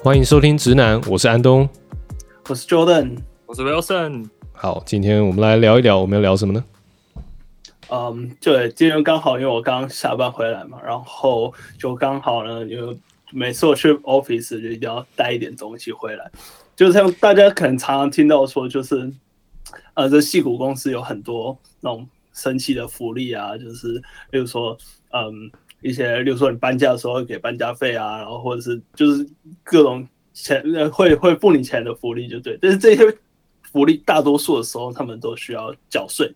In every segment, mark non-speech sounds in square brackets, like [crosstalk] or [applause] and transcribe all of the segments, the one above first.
欢迎收听直男，我是安东，我是 Jordan，我是 Wilson。好，今天我们来聊一聊，我们要聊什么呢？嗯，对，今天刚好因为我刚下班回来嘛，然后就刚好呢，因为每次我去 office 就一定要带一点东西回来，就像大家可能常常听到说，就是呃，这戏骨公司有很多那种神奇的福利啊，就是比如说，嗯。一些，例如说你搬家的时候会给搬家费啊，然后或者是就是各种钱会会付你钱的福利就对，但是这些福利大多数的时候他们都需要缴税。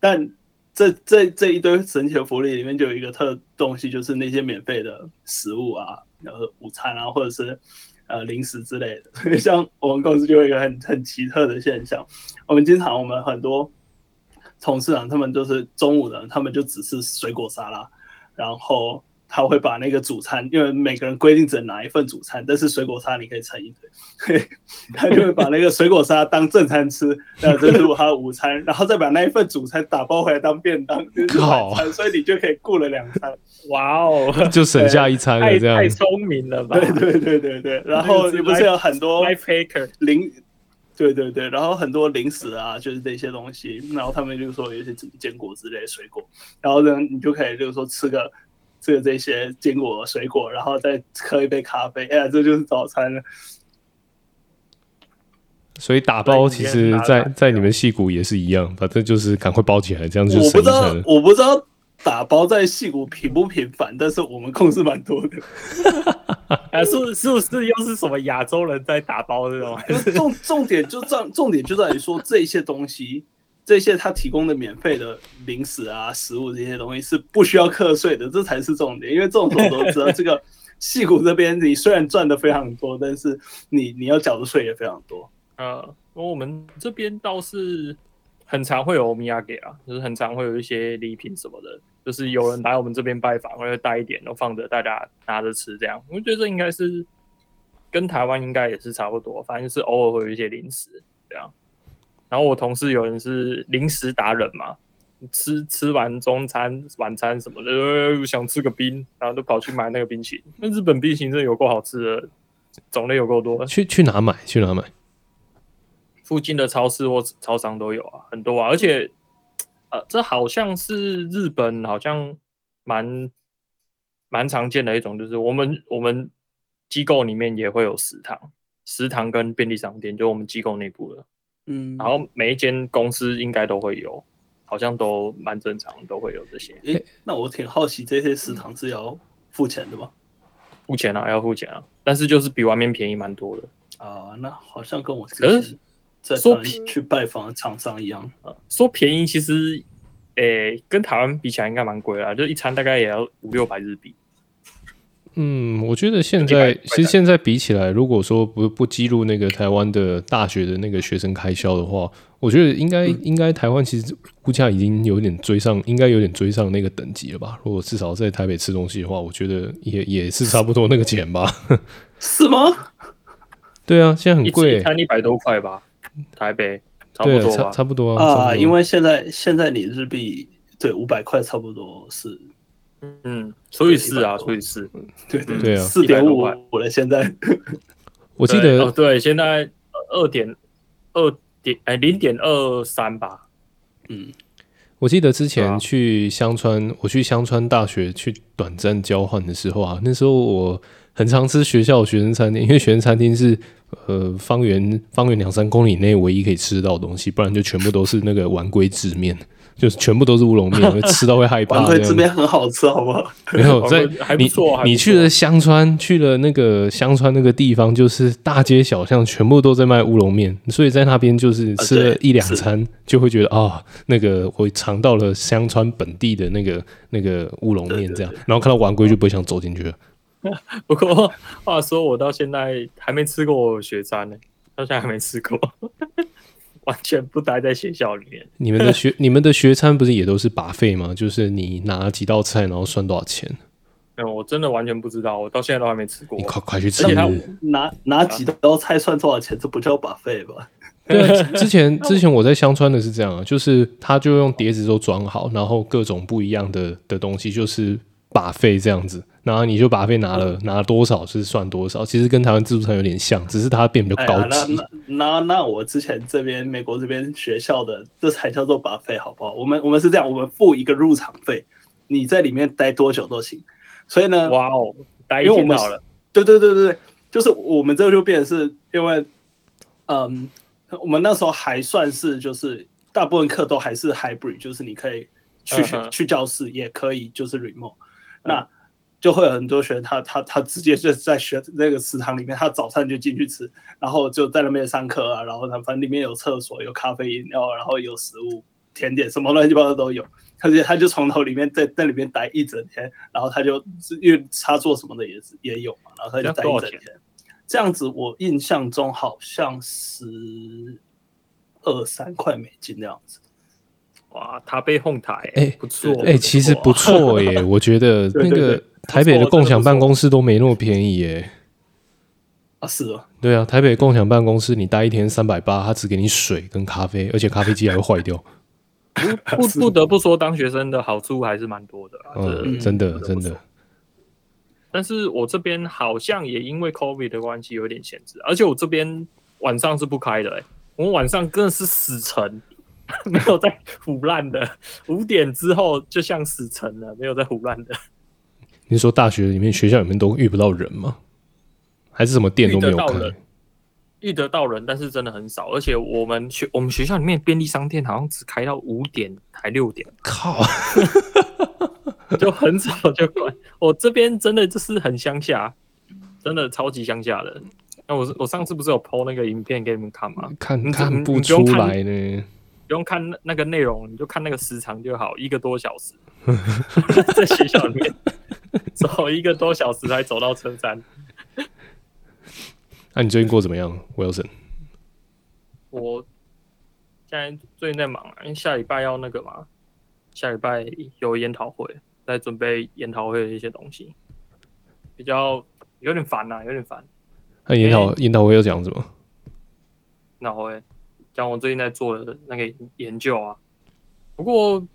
但这这这一堆神奇的福利里面就有一个特东西，就是那些免费的食物啊，然后午餐啊，或者是呃零食之类的。[laughs] 像我们公司就有一个很很奇特的现象，我们经常我们很多同事啊，他们都是中午的，他们就只吃水果沙拉。然后他会把那个主餐，因为每个人规定只能拿一份主餐，但是水果沙你可以盛一堆，[laughs] 他就会把那个水果沙当正餐吃，那这是他的午餐，然后再把那一份主餐打包回来当便当，就是晚餐，所以你就可以顾了两餐。哇哦，就省下一餐了，这样太聪明了吧？[laughs] 对对对对对。然后你不是有很多 life hacker 零，对对对，然后很多零食啊，就是这些东西，然后他们就说有一些坚果之类的水果，然后呢，你就可以就是说吃个。吃个这些坚果水果，然后再喝一杯咖啡，哎呀，这就是早餐了。所以打包其实在，在在你们戏骨也是一样，反正就是赶快包起来，这样就我不知道。我不知道打包在戏骨频不频繁，但是我们控制蛮多的。[laughs] 啊，是是不是又是什么亚洲人在打包这种？重重点就在重点就在于说这些东西。这些他提供的免费的零食啊、食物这些东西是不需要课税的，这才是重点。因为这种时候都知道，这个 [laughs] 戏骨这边你虽然赚的非常多，但是你你要缴的税也非常多。呃，我们这边倒是很常会有欧米亚给啊，就是很常会有一些礼品什么的，就是有人来我们这边拜访，会带一点，然后放着大家拿着吃这样。我觉得这应该是跟台湾应该也是差不多，反正是偶尔会有一些零食这样。然后我同事有人是零食达人嘛，吃吃完中餐、晚餐什么的，呃，想吃个冰，然后都跑去买那个冰淇淋。那日本冰淇淋真的有够好吃的，种类有够多。去去哪买？去哪买？附近的超市或超商都有啊，很多啊。而且，呃，这好像是日本好像蛮蛮常见的一种，就是我们我们机构里面也会有食堂，食堂跟便利商店，就我们机构内部的。嗯，然后每一间公司应该都会有，好像都蛮正常，都会有这些。诶，那我挺好奇，这些食堂是要付钱的吗？付钱啊，要付钱啊，但是就是比外面便宜蛮多的啊。那好像跟我之前在说去拜访厂商一样啊。说便宜，其实诶，跟台湾比起来应该蛮贵啦，就一餐大概也要五六百日币。嗯，我觉得现在其实现在比起来，如果说不不计入那个台湾的大学的那个学生开销的话，我觉得应该、嗯、应该台湾其实物价已经有点追上，应该有点追上那个等级了吧？如果至少在台北吃东西的话，我觉得也也是差不多那个钱吧？[laughs] 是吗？对啊，现在很贵，一餐一百多块吧？台北差不多差差不多啊，因为现在现在你日币对五百块差不多是。嗯，所以是啊，所以是，对对对啊，四点五我了现在，[laughs] 我记得哦，对，现在二点二点哎零点二三吧，嗯，我记得之前去香川，啊、我去香川大学去短暂交换的时候啊，那时候我很常吃学校学生餐厅，因为学生餐厅是呃方圆方圆两三公里内唯一可以吃到的东西，不然就全部都是那个丸龟制面。就是全部都是乌龙面，会 [laughs] 吃到会害怕。对，这边很好吃，好不好？没有 [laughs] 在你你去了香川，去了那个香川那个地方，就是大街小巷全部都在卖乌龙面，所以在那边就是吃了一两餐，就会觉得啊，那个我尝到了香川本地的那个那个乌龙面这样，然后看到丸龟就不会想走进去了。[laughs] 不过话说，我到现在还没吃过学餐呢，到现在还没吃过。[laughs] 完全不待在学校里面。你们的学 [laughs] 你们的学餐不是也都是 buffet 吗？就是你拿几道菜，然后算多少钱？没有，我真的完全不知道，我到现在都还没吃过。你快快去吃！他拿拿几道菜算多少钱？这不叫 buffet 吧？对，之前之前我在香川的是这样啊，就是他就用碟子都装好，然后各种不一样的的东西，就是 buffet 这样子，然后你就 buffet 拿了、嗯、拿了多少是算多少，其实跟台湾自助餐有点像，只是它变比较高级。哎、那那那，那我之前这边美国这边学校的这才叫做 buffet 好不好？我们我们是这样，我们付一个入场费，你在里面待多久都行。所以呢，哇哦，待一天好了。对对对对对，就是我们这个就变成是因为，嗯，我们那时候还算是就是大部分课都还是 hybrid，就是你可以去学、uh -huh. 去教室，也可以就是 remote。那就会有很多学生他，他他他直接就在学那个食堂里面，他早餐就进去吃，然后就在那边上课啊，然后他反正里面有厕所、有咖啡饮料，然后有食物、甜点，什么乱七八糟都有。而且他就从头里面在在里面待一整天，然后他就因为插座什么的也是也有嘛，然后他就待一整天。这样子我印象中好像十二三块美金那样子。哇，他被哄抬，哎，不错，哎、欸，其实不错耶，[laughs] 我觉得那个台北的共享办公室都没那么便宜耶。啊，是啊，对啊，台北共享办公室你待一天三百八，他只给你水跟咖啡，而且咖啡机还会坏掉。[laughs] 不不不得不说，当学生的好处还是蛮多的，嗯，真的真的。但是我这边好像也因为 COVID 的关系有点限制，而且我这边晚上是不开的，哎，我们晚上真的是死沉。[laughs] 没有在腐烂的，五点之后就像死城了，没有在腐烂的。你说大学里面、学校里面都遇不到人吗？还是什么店都没有开？遇得到人，但是真的很少。而且我们学我们学校里面便利商店好像只开到五点还六点，靠，[laughs] 就很早就关。我这边真的就是很乡下，真的超级乡下的。那我我上次不是有 po 那个影片给你们看吗？看看不出来呢。不用看那个内容，你就看那个时长就好，一个多小时，[laughs] [laughs] 在学校里面走一个多小时才走到车站。[laughs] 那、啊、你最近过怎么样，Wilson？我现在最近在忙啊，因为下礼拜要那个嘛，下礼拜有研讨会，在准备研讨会的一些东西，比较有点烦呐、啊，有点烦。那研讨研讨会要讲什么？研讨会。讲我最近在做的那个研究啊，不过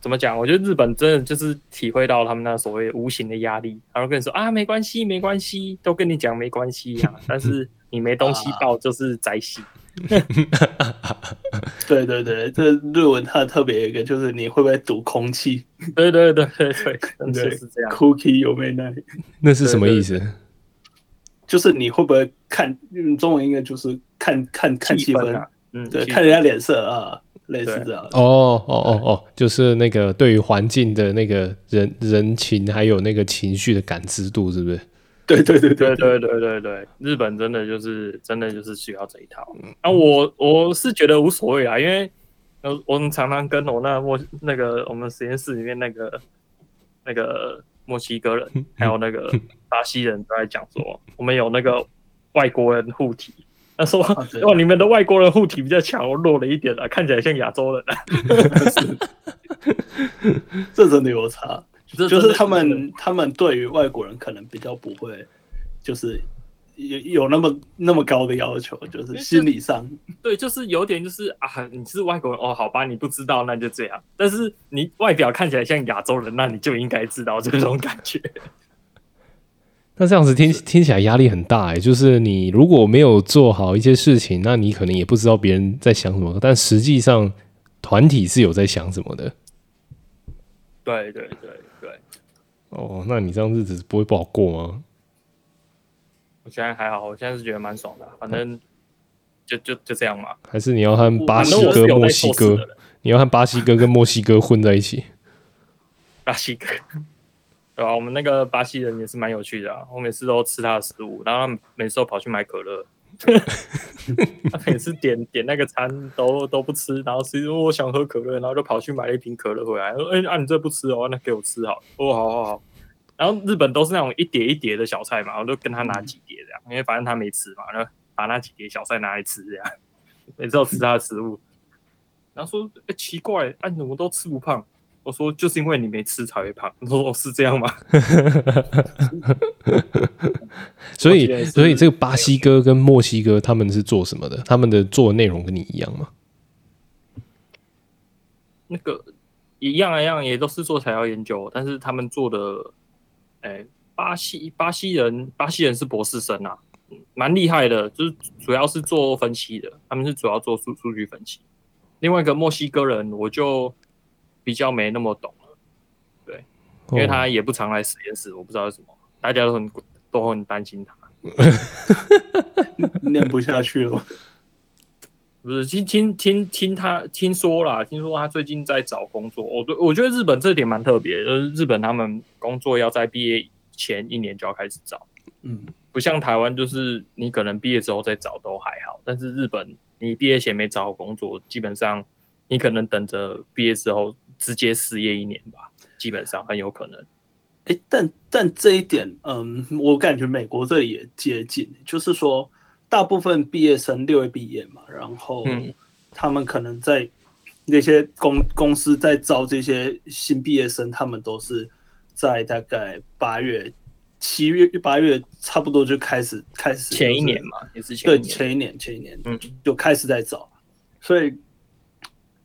怎么讲？我觉得日本真的就是体会到他们那所谓无形的压力，然后跟你说啊，没关系，没关系，都跟你讲没关系呀、啊，但是你没东西报就是宅系。[laughs] 对对对，这日文它特别有一个就是你会不会读空气？对对对对对，就是这样。Cookie 有没有那里？那是什么意思？就是你会不会看？嗯中文应该就是看看看气氛啊，嗯，对，看人家脸色啊，类似这样。哦哦哦哦，就是那个对于环境的那个人人情还有那个情绪的感知度，是不是？[laughs] 对对对对对对对对，日本真的就是真的就是需要这一套。啊，我我是觉得无所谓啊，因为呃，我们常常跟我那墨那个我们实验室里面那个那个。墨西哥人 [laughs] 还有那个巴西人都在讲说，我们有那个外国人护体。他说：“哇，你们的外国人护体比较强，我弱了一点啊，看起来像亚洲人啊。[laughs] ”这真的有差，就是他们他们对于外国人可能比较不会，就是。有有那么那么高的要求，就是心理上，对，就是有点就是啊，你是外国人哦，好吧，你不知道那就这样。但是你外表看起来像亚洲人，那你就应该知道这种感觉。那这样子听听起来压力很大哎，就是你如果没有做好一些事情，那你可能也不知道别人在想什么，但实际上团体是有在想什么的。对对对对。哦，那你这样日子不会不好过吗？我现在还好，我现在是觉得蛮爽的，反正就就就这样嘛。还是你要和巴西哥、墨西哥，你要和巴西哥跟墨西哥混在一起？巴西哥，对吧？我们那个巴西人也是蛮有趣的啊。我每次都吃他的食物，然后每次都跑去买可乐。[laughs] 他每次点点那个餐都都不吃，然后其实我想喝可乐，然后就跑去买了一瓶可乐回来。说：“哎、欸，啊，你这不吃哦，那给我吃好。”哦，好好好。然后日本都是那种一碟一碟的小菜嘛，我就跟他拿几碟这样，因为反正他没吃嘛，然后把那几碟小菜拿来吃这样，每次都吃他的食物。然后说：“哎，奇怪，哎，你怎么都吃不胖？”我说：“就是因为你没吃才会胖。”他说：“哦，是这样吗？” [laughs] 所以，所以这个巴西哥跟墨西哥他们是做什么的？他们的做的内容跟你一样吗？那个。一样一样，也都是做材料研究，但是他们做的，哎、欸，巴西巴西人，巴西人是博士生啊，蛮厉害的，就是主要是做分析的，他们是主要做数数据分析。另外一个墨西哥人，我就比较没那么懂了，对，因为他也不常来实验室，我不知道为什么，大家都很都很担心他，[laughs] 念不下去了。[laughs] 不是听听听听他听说啦，听说他最近在找工作。我对我觉得日本这点蛮特别，就是日本他们工作要在毕业前一年就要开始找，嗯，不像台湾，就是你可能毕业之后再找都还好，但是日本你毕业前没找好工作，基本上你可能等着毕业之后直接失业一年吧，基本上很有可能。但但这一点，嗯，我感觉美国这里也接近，就是说。大部分毕业生六月毕业嘛，然后他们可能在那些公公司在招这些新毕业生，他们都是在大概八月、七月、八月差不多就开始开始前一年嘛，也是前一对前一年前一年嗯就开始在找，所以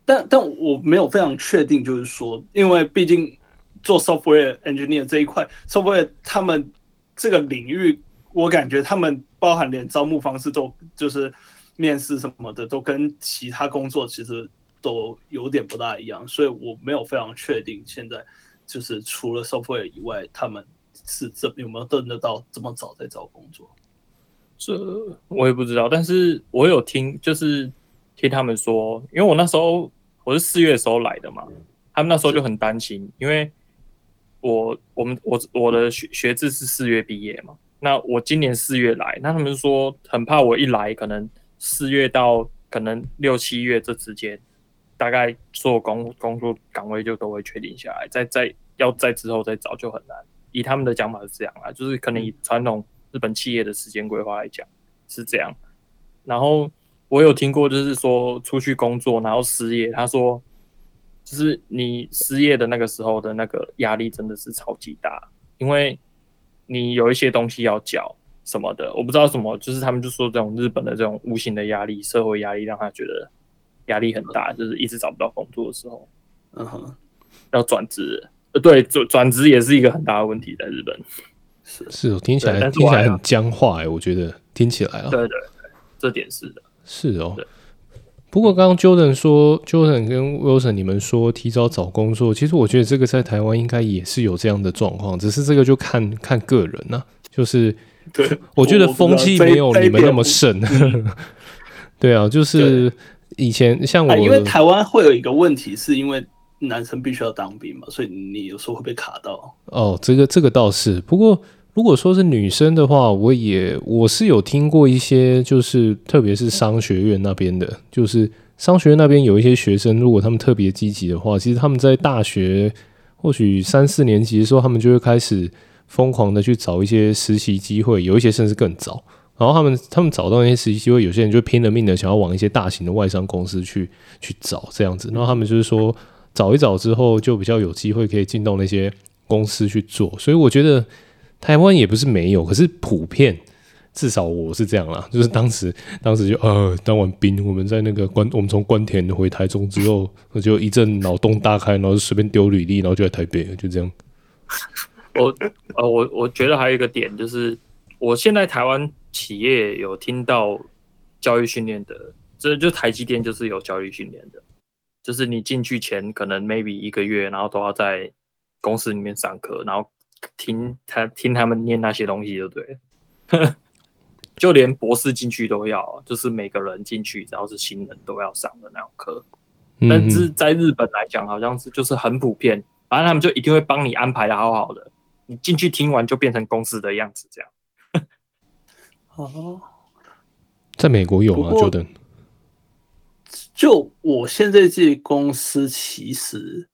但但我没有非常确定，就是说，因为毕竟做 software engineer 这一块，software 他们这个领域。我感觉他们包含连招募方式都就是面试什么的，都跟其他工作其实都有点不大一样，所以我没有非常确定现在就是除了 software 以外，他们是这有没有等得到这么早在找工作？这我也不知道，但是我有听，就是听他们说，因为我那时候我是四月的时候来的嘛，他们那时候就很担心，因为我我们我我的学学制是四月毕业嘛。那我今年四月来，那他们说很怕我一来，可能四月到可能六七月这之间，大概做工工作岗位就都会确定下来，再再要再之后再找就很难。以他们的讲法是这样啊，就是可能以传统日本企业的时间规划来讲是这样。然后我有听过，就是说出去工作然后失业，他说就是你失业的那个时候的那个压力真的是超级大，因为。你有一些东西要缴什么的，我不知道什么，就是他们就说这种日本的这种无形的压力、社会压力，让他觉得压力很大，就是一直找不到工作的时候，嗯哼，要转职，呃，对，转转职也是一个很大的问题，在日本。是。是，听起来听起来很僵化哎、欸，我觉得听起来啊，对对对，这点是的，是哦。不过刚刚 Jordan 说，Jordan 跟 Wilson 你们说提早找工作，其实我觉得这个在台湾应该也是有这样的状况，只是这个就看看个人呐、啊。就是，对，我觉得风气没有你们那么盛。[laughs] 对啊，就是以前像我，因为台湾会有一个问题，是因为男生必须要当兵嘛，所以你有时候会被卡到。哦，这个这个倒是，不过。如果说是女生的话，我也我是有听过一些，就是特别是商学院那边的，就是商学院那边有一些学生，如果他们特别积极的话，其实他们在大学或许三四年级的时候，他们就会开始疯狂的去找一些实习机会，有一些甚至更早。然后他们他们找到那些实习机会，有些人就拼了命的想要往一些大型的外商公司去去找这样子。然后他们就是说找一找之后，就比较有机会可以进到那些公司去做。所以我觉得。台湾也不是没有，可是普遍，至少我是这样啦。[laughs] 就是当时，当时就呃，当完兵，我们在那个关，我们从关田回台中之后，我就一阵脑洞大开，然后就随便丢履历，然后就在台北，就这样。[laughs] 我呃，我我觉得还有一个点就是，我现在台湾企业有听到教育训练的，这就台积电就是有教育训练的，就是你进去前可能 maybe 一个月，然后都要在公司里面上课，然后。听他听他们念那些东西就对了，[laughs] 就连博士进去都要，就是每个人进去只要是新人都要上的那种课。但是在日本来讲，好像是就是很普遍，反正他们就一定会帮你安排的好好的，你进去听完就变成公司的样子这样。[laughs] 哦，在美国有吗？Jordan，就我现在这公司其实。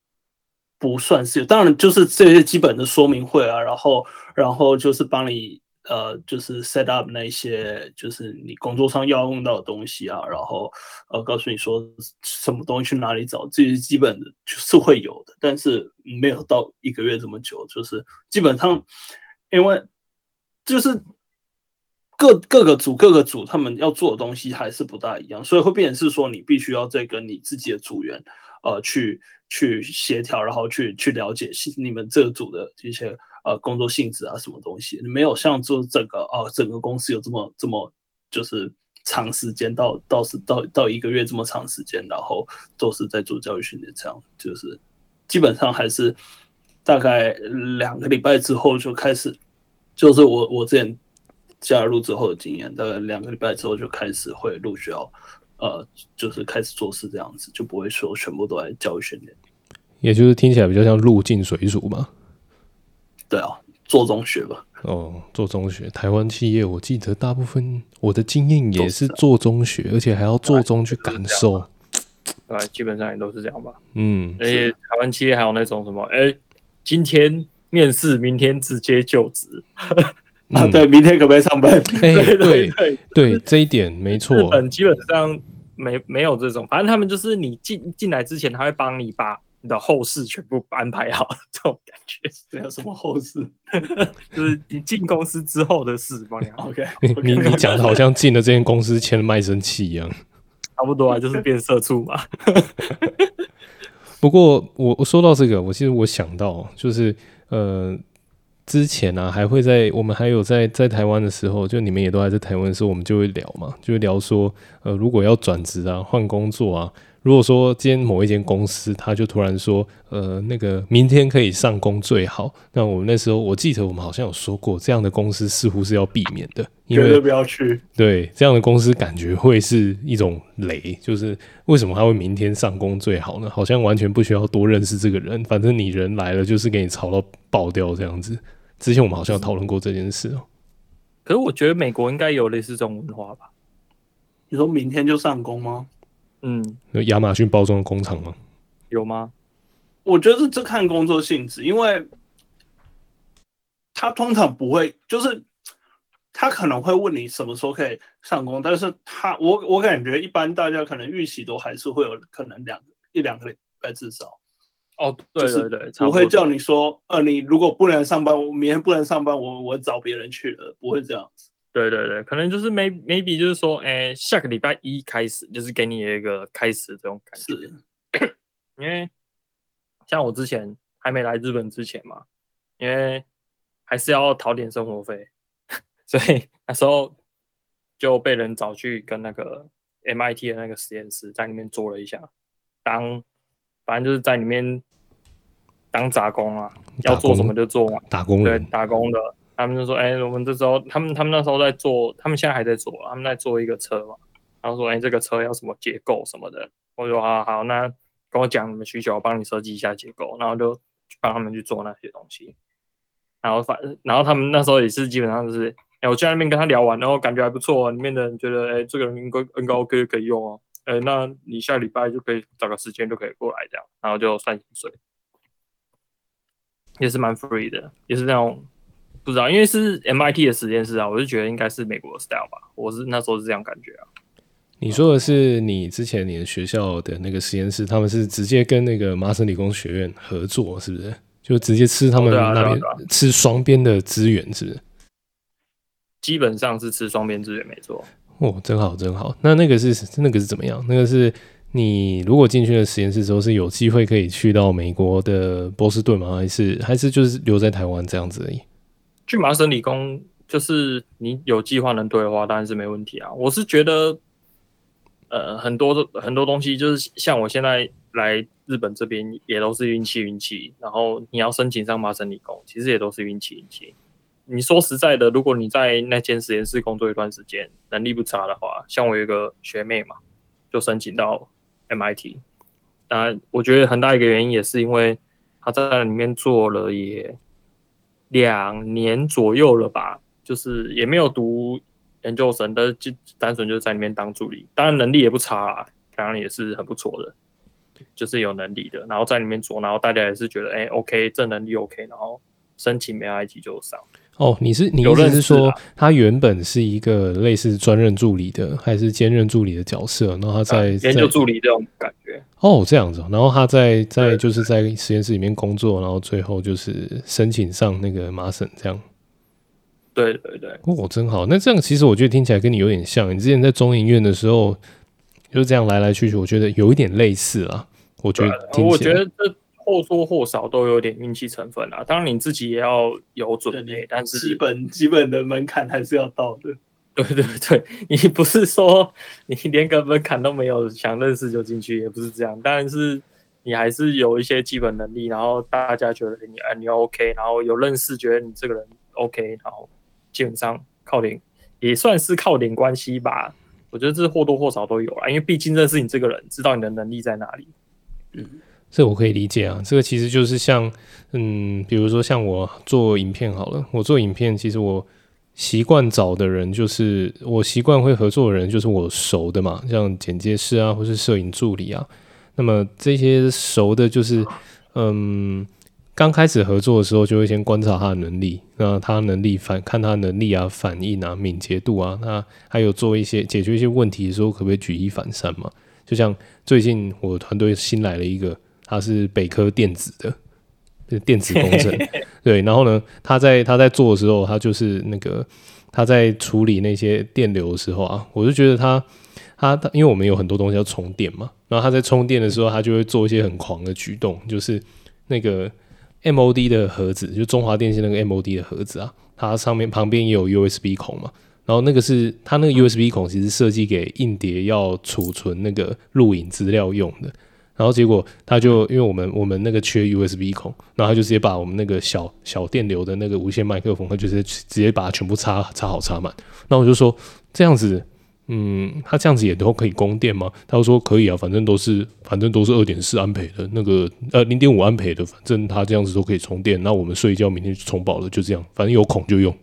不算是，当然就是这些基本的说明会啊，然后然后就是帮你呃，就是 set up 那些就是你工作上要用到的东西啊，然后呃告诉你说什么东西去哪里找，这些基本的就是会有的，但是没有到一个月这么久，就是基本上因为就是各各个组各个组他们要做的东西还是不大一样，所以会变成是说你必须要再跟你自己的组员。呃去去协调，然后去去了解你们这组的这些呃工作性质啊什么东西，没有像做整个呃整个公司有这么这么就是长时间到到是到到一个月这么长时间，然后都是在做教育训练，这样就是基本上还是大概两个礼拜之后就开始，就是我我之前。加入之后的经验，大概两个礼拜之后就开始会陆续要，呃，就是开始做事这样子，就不会说全部都在教育训练。也就是听起来比较像入境水族嘛。对啊，做中学吧。哦，做中学，台湾企业我记得大部分我的经验也是做中学，而且还要做中去感受。对，基本上也都是这样吧。嗯，而且台湾企业还有那种什么，哎、欸，今天面试，明天直接就职。啊，对，明天可不可以上班？哎、欸，对对对，对，这一点没错。日本基本上没没有这种，反正他们就是你进进来之前，他会帮你把你的后事全部安排好，这种感觉。[laughs] 没有什么后事？[laughs] 就是你进公司之后的事，帮你。OK，, [laughs] okay 你你讲的好像进了这间公司签了卖身契一样。差不多啊，就是变色畜嘛。不过我我说到这个，我其实我想到就是呃。之前、啊，还会在我们还有在在台湾的时候，就你们也都还在台湾的时候，我们就会聊嘛，就会聊说，呃，如果要转职啊，换工作啊，如果说今天某一间公司，他就突然说，呃，那个明天可以上工最好，那我们那时候我记得我们好像有说过，这样的公司似乎是要避免的，因为不要去。对，这样的公司感觉会是一种雷，就是为什么他会明天上工最好呢？好像完全不需要多认识这个人，反正你人来了就是给你炒到爆掉这样子。之前我们好像有讨论过这件事哦、喔，可是我觉得美国应该有类似这种文化吧？你说明天就上工吗？嗯，有亚马逊包装的工厂吗？有吗？我觉得这看工作性质，因为他通常不会，就是他可能会问你什么时候可以上工，但是他我我感觉一般大家可能预期都还是会有可能两一两个礼拜至少。哦，对对对，我会叫你说，呃，你如果不能上班，我明天不能上班，我我找别人去了，不会这样子。对对对，可能就是 maybe maybe 就是说，哎，下个礼拜一开始，就是给你一个开始这种感觉。是，[coughs] 因为像我之前还没来日本之前嘛，因为还是要讨点生活费，[laughs] 所以那时候就被人找去跟那个 MIT 的那个实验室在里面做了一下，当。反正就是在里面当杂工啊，要做什么就做嘛。打工对，打工的，他们就说：“哎、欸，我们这时候，他们他们那时候在做，他们现在还在做，他们在做一个车嘛。然后说：‘哎、欸，这个车要什么结构什么的。’我说：‘好好，那跟我讲你们需求，我帮你设计一下结构。’然后就帮他们去做那些东西。然后反，然后他们那时候也是基本上就是，哎、欸，我去那边跟他聊完，然后感觉还不错，里面的人觉得，哎、欸，这个人应该应该 OK 可以用哦。”哎、欸，那你下礼拜就可以找个时间就可以过来这样，然后就算薪水，也是蛮 free 的，也是那种不知道，因为是 MIT 的实验室啊，我就觉得应该是美国的 style 吧，我是那时候是这样感觉啊。你说的是你之前你的学校的那个实验室，他们是直接跟那个麻省理工学院合作，是不是？就直接吃他们那边、哦啊啊啊、吃双边的资源，是不是？基本上是吃双边资源，没错。哦，真好，真好。那那个是那个是怎么样？那个是你如果进去了实验室之后，是有机会可以去到美国的波士顿吗？还是还是就是留在台湾这样子而已？去麻省理工，就是你有计划能对的话，当然是没问题啊。我是觉得，呃，很多很多东西，就是像我现在来日本这边，也都是运气运气。然后你要申请上麻省理工，其实也都是运气运气。你说实在的，如果你在那间实验室工作一段时间，能力不差的话，像我有一个学妹嘛，就申请到 MIT。当然，我觉得很大一个原因也是因为她在里面做了也两年左右了吧，就是也没有读研究生，但是就单纯就在里面当助理。当然能力也不差啦，当然也是很不错的，就是有能力的。然后在里面做，然后大家也是觉得，哎，OK，这能力 OK，然后申请 MIT 就上。哦，你是你意思是说，他原本是一个类似专任助理的，还是兼任助理的角色？然后他在研究助理这种感觉。哦，这样子。然后他在在就是在实验室里面工作，然后最后就是申请上那个麻省这样。对对对。哦，真好。那这样其实我觉得听起来跟你有点像。你之前在中研院的时候，就这样来来去去，我觉得有一点类似啦。我觉得、啊，我觉得这或多或少都有点运气成分啊。当然你自己也要有准备，但是基本基本的门槛还是要到的。[laughs] 对对对，你不是说你连个门槛都没有，想认识就进去，也不是这样。但是你还是有一些基本能力，然后大家觉得你啊你 OK，然后有认识，觉得你这个人 OK，然后基本上靠点也算是靠点关系吧。我觉得这或多或少都有啊，因为毕竟认识你这个人，知道你的能力在哪里。这我可以理解啊。这个其实就是像嗯，比如说像我做影片好了，我做影片其实我。习惯找的人就是我习惯会合作的人，就是我熟的嘛，像剪接师啊，或是摄影助理啊。那么这些熟的，就是嗯，刚开始合作的时候，就会先观察他的能力，那他能力反看他能力啊、反应啊、敏捷度啊，那还有做一些解决一些问题的时候，可不可以举一反三嘛？就像最近我团队新来了一个，他是北科电子的。电子工程，[laughs] 对，然后呢，他在他在做的时候，他就是那个他在处理那些电流的时候啊，我就觉得他他他，因为我们有很多东西要充电嘛，然后他在充电的时候，他就会做一些很狂的举动，就是那个 MOD 的盒子，就中华电信那个 MOD 的盒子啊，它上面旁边也有 USB 孔嘛，然后那个是它那个 USB 孔其实设计给硬碟要储存那个录影资料用的。然后结果他就因为我们我们那个缺 USB 孔，然后他就直接把我们那个小小电流的那个无线麦克风，他就是直接把它全部插插好插满。那我就说这样子，嗯，他这样子也都可以供电吗？他说可以啊，反正都是反正都是二点四安培的那个呃零点五安培的，反正他这样子都可以充电。那我们睡一觉，明天就充饱了，就这样，反正有孔就用。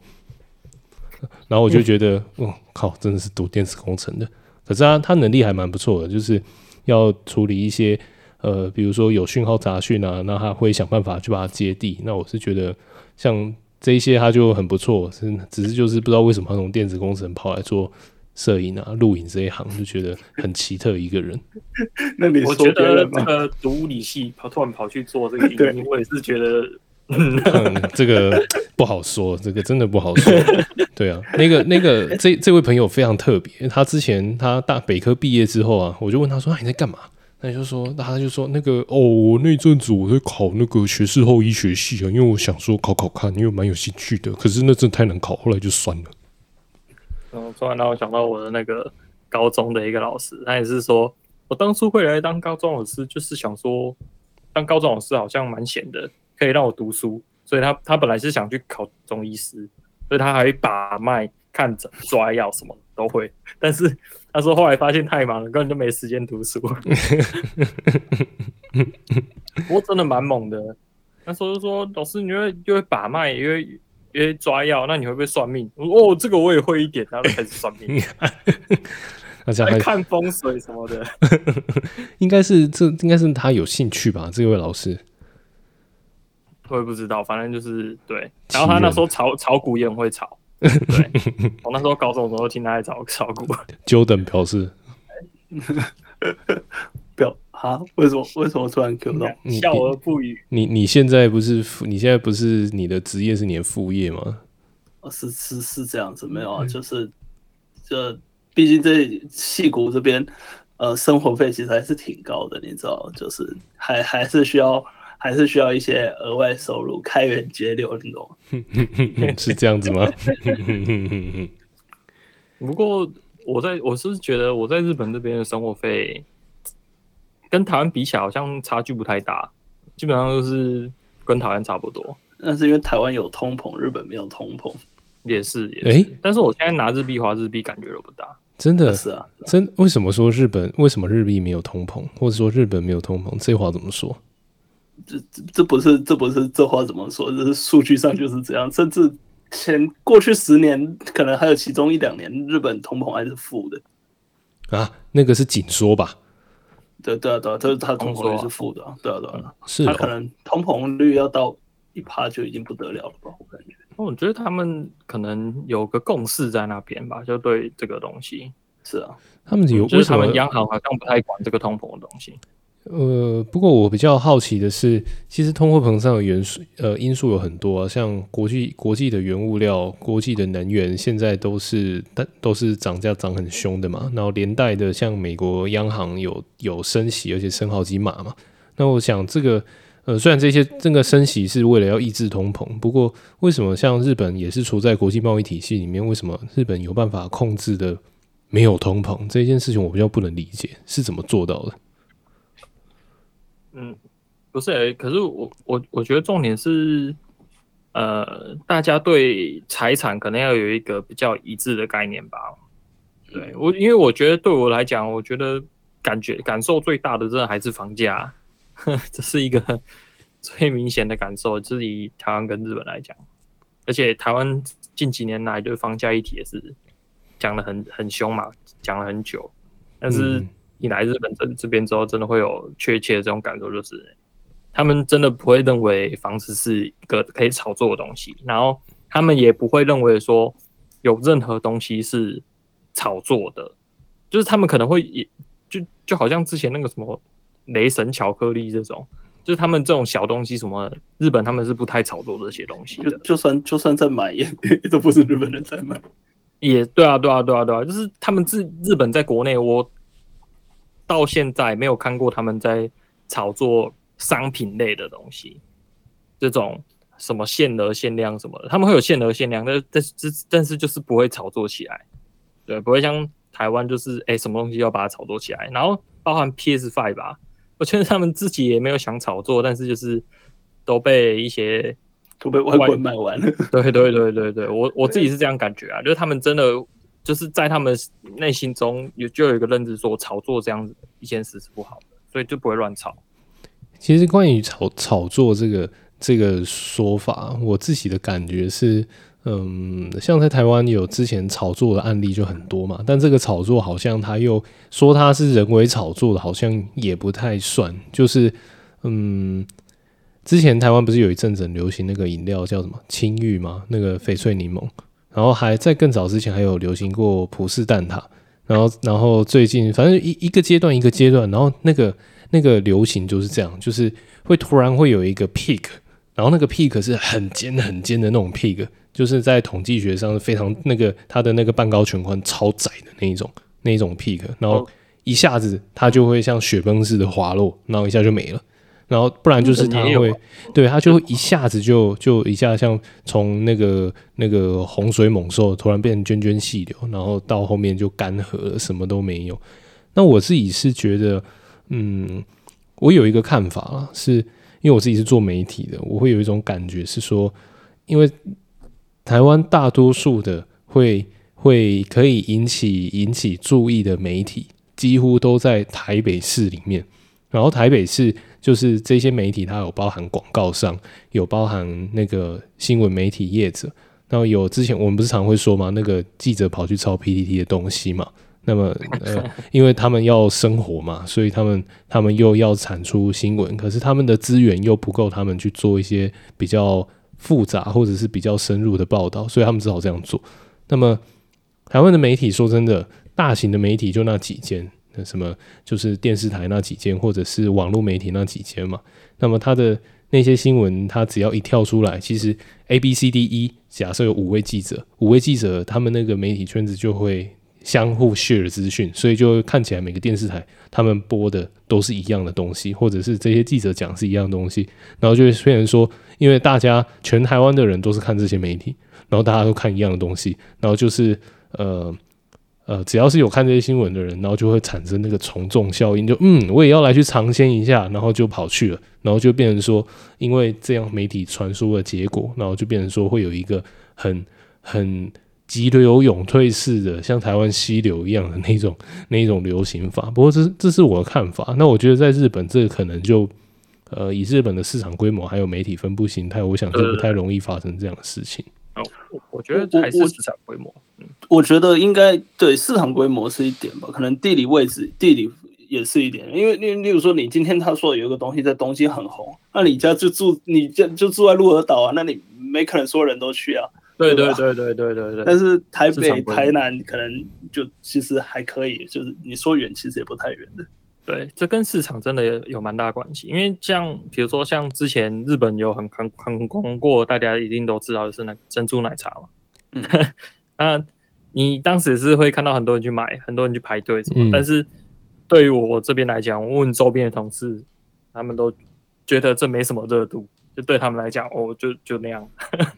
然后我就觉得，嗯，靠，真的是读电子工程的，可是他他能力还蛮不错的，就是。要处理一些呃，比如说有讯号杂讯啊，那他会想办法去把它接地。那我是觉得像这一些他就很不错，是只是就是不知道为什么他从电子工程跑来做摄影啊、录影这一行，就觉得很奇特一个人。[laughs] 那你我觉得这个读物理系跑突然跑去做这个影音，[laughs] 我也是觉得。嗯，这个不好说，这个真的不好说。[laughs] 对啊，那个那个这这位朋友非常特别，他之前他大北科毕业之后啊，我就问他说：“你在干嘛？”那就说，那他就说那个哦，我那阵子我在考那个学士后医学系啊，因为我想说考考看，因为蛮有兴趣的。可是那阵太难考，后来就算了。然后突然让我想到我的那个高中的一个老师，他也是说我当初会来当高中老师，就是想说当高中老师好像蛮闲的。可以让我读书，所以他他本来是想去考中医师，所以他还会把脉、看诊、抓药，什么都会。但是他说后来发现太忙了，根本就没时间读书。[laughs] 不过真的蛮猛的。那时候就说老师，你会就会把脉，因为因为抓药，那你会不会算命？我说哦，这个我也会一点，然后开始算命。那这样看风水什么的，[laughs] 应该是这应该是他有兴趣吧？这位老师。我也不知道，反正就是对。然后他那时候炒炒股也很会炒，[laughs] 对。我那时候高中的时候听他在炒炒股。Jordan 表示，[laughs] 表啊？为什么？为什么突然 Q 到？笑而不语。你你现在不是你现在不是你的职业是你的副业吗？哦，是是是这样子，没有啊，就是这毕竟这戏骨这边呃生活费其实还是挺高的，你知道，就是还还是需要。还是需要一些额外收入，开源节流那种，[laughs] 是这样子吗？[laughs] 不过我在我是觉得我在日本这边的生活费跟台湾比起来，好像差距不太大，基本上都是跟台湾差不多。那是因为台湾有通膨，日本没有通膨，也是也是。欸、但是我现在拿日币花日币，感觉都不大。真的是啊，真为什么说日本为什么日币没有通膨，或者说日本没有通膨？这话怎么说？这这这不是这不是这话怎么说？这是数据上就是这样。甚至前过去十年，可能还有其中一两年，日本通膨还是负的啊。那个是紧缩吧？对对啊对啊，就是它通膨率是负的，对啊对啊。是，它可能通膨率要到一趴就已经不得了了吧？我感觉。我觉得他们可能有个共识在那边吧，就对这个东西。是啊，他们有，就是他们央行好像不太管这个通膨的东西。呃，不过我比较好奇的是，其实通货膨胀的元素呃因素有很多啊，像国际国际的原物料、国际的能源，现在都是但都是涨价涨很凶的嘛。然后连带的，像美国央行有有升息，而且升好几码嘛。那我想这个呃，虽然这些这个升息是为了要抑制通膨，不过为什么像日本也是处在国际贸易体系里面，为什么日本有办法控制的没有通膨这件事情，我比较不能理解是怎么做到的。嗯，不是、欸，可是我我我觉得重点是，呃，大家对财产可能要有一个比较一致的概念吧。对我，因为我觉得对我来讲，我觉得感觉感受最大的，真的还是房价，[laughs] 这是一个 [laughs] 最明显的感受，就是以台湾跟日本来讲，而且台湾近几年来对房价议题也是讲得很很凶嘛，讲了很久，但是。嗯你来日本这这边之后，真的会有确切的这种感受，就是他们真的不会认为房子是一个可以炒作的东西，然后他们也不会认为说有任何东西是炒作的，就是他们可能会也就就好像之前那个什么雷神巧克力这种，就是他们这种小东西什么日本他们是不太炒作这些东西的，就就算就算在买也都不是日本人在买，也对啊对啊对啊对啊，就是他们自日本在国内我。到现在没有看过他们在炒作商品类的东西，这种什么限额限量什么的，他们会有限额限量，但但但但是就是不会炒作起来，对，不会像台湾就是哎、欸、什么东西要把它炒作起来，然后包含 PS Five 吧，我觉得他们自己也没有想炒作，但是就是都被一些都被外国买完了，对对对对对，我我自己是这样感觉啊，就是他们真的。就是在他们内心中有就有一个认知，说炒作这样子一件事是不好的，所以就不会乱炒。其实关于炒炒作这个这个说法，我自己的感觉是，嗯，像在台湾有之前炒作的案例就很多嘛，但这个炒作好像他又说他是人为炒作的，好像也不太算。就是，嗯，之前台湾不是有一阵子流行那个饮料叫什么青玉吗？那个翡翠柠檬。然后还在更早之前还有流行过葡式蛋挞，然后然后最近反正一一个阶段一个阶段，然后那个那个流行就是这样，就是会突然会有一个 peak，然后那个 peak 是很尖很尖的那种 peak，就是在统计学上非常那个它的那个半高全宽超窄的那一种那一种 peak，然后一下子它就会像雪崩似的滑落，然后一下就没了。然后不然就是它会，对，他就会一下子就就一下像从那个那个洪水猛兽突然变成涓涓细流，然后到后面就干涸了，什么都没有。那我自己是觉得，嗯，我有一个看法啦，是因为我自己是做媒体的，我会有一种感觉是说，因为台湾大多数的会会可以引起引起注意的媒体，几乎都在台北市里面，然后台北市。就是这些媒体，它有包含广告商，有包含那个新闻媒体业者，然后有之前我们不是常会说嘛，那个记者跑去抄 PPT 的东西嘛，那么呃，[laughs] 因为他们要生活嘛，所以他们他们又要产出新闻，可是他们的资源又不够，他们去做一些比较复杂或者是比较深入的报道，所以他们只好这样做。那么台湾的媒体，说真的，大型的媒体就那几间。那什么就是电视台那几间，或者是网络媒体那几间嘛。那么他的那些新闻，他只要一跳出来，其实 A B C D E 假设有五位记者，五位记者他们那个媒体圈子就会相互 share 资讯，所以就看起来每个电视台他们播的都是一样的东西，或者是这些记者讲是一样的东西，然后就会变成说，因为大家全台湾的人都是看这些媒体，然后大家都看一样的东西，然后就是呃。呃，只要是有看这些新闻的人，然后就会产生那个从众效应，就嗯，我也要来去尝鲜一下，然后就跑去了，然后就变成说，因为这样媒体传输的结果，然后就变成说会有一个很 [laughs] 很急流勇退式的，像台湾溪流一样的那种那种流行法。不过这这是我的看法。那我觉得在日本，这个可能就呃，以日本的市场规模还有媒体分布形态，我想就不太容易发生这样的事情。哦，我我觉得还是市场规模。嗯，我觉得应该对市场规模是一点吧，可能地理位置、地理也是一点。因为例例如说，你今天他说有一个东西在东京很红，那你家就住，你家就住在鹿儿岛啊，那你没可能所有人都去啊。对对对对对对对。但是台北、台南可能就其实还可以，就是你说远，其实也不太远的。对，这跟市场真的有有蛮大关系。因为像比如说像之前日本有很很很红过，大家一定都知道的是那个珍珠奶茶嘛。嗯，[laughs] 那你当时是会看到很多人去买，很多人去排队什么，嗯、但是对于我这边来讲，我问周边的同事，他们都觉得这没什么热度，就对他们来讲，哦，就就那样。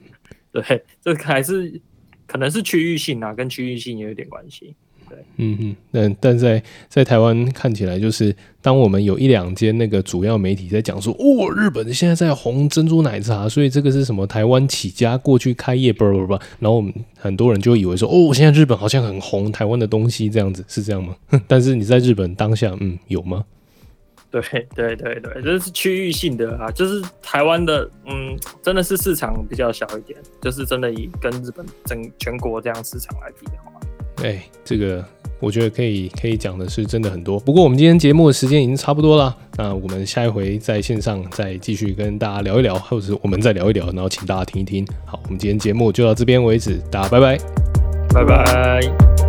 [laughs] 对，这还是可能是区域性啊，跟区域性也有点关系。对，嗯嗯，但但在在台湾看起来，就是当我们有一两间那个主要媒体在讲说，哦，日本现在在红珍珠奶茶，所以这个是什么台湾起家过去开业，不不不，然后我们很多人就以为说，哦，现在日本好像很红台湾的东西这样子，是这样吗？但是你在日本当下，嗯，有吗？对对对对，这是区域性的啊，就是台湾的，嗯，真的是市场比较小一点，就是真的以跟日本整全国这样市场来比的话，哎，这个我觉得可以可以讲的是真的很多。不过我们今天节目的时间已经差不多了，那我们下一回在线上再继续跟大家聊一聊，或者是我们再聊一聊，然后请大家听一听。好，我们今天节目就到这边为止，大家拜拜，拜拜。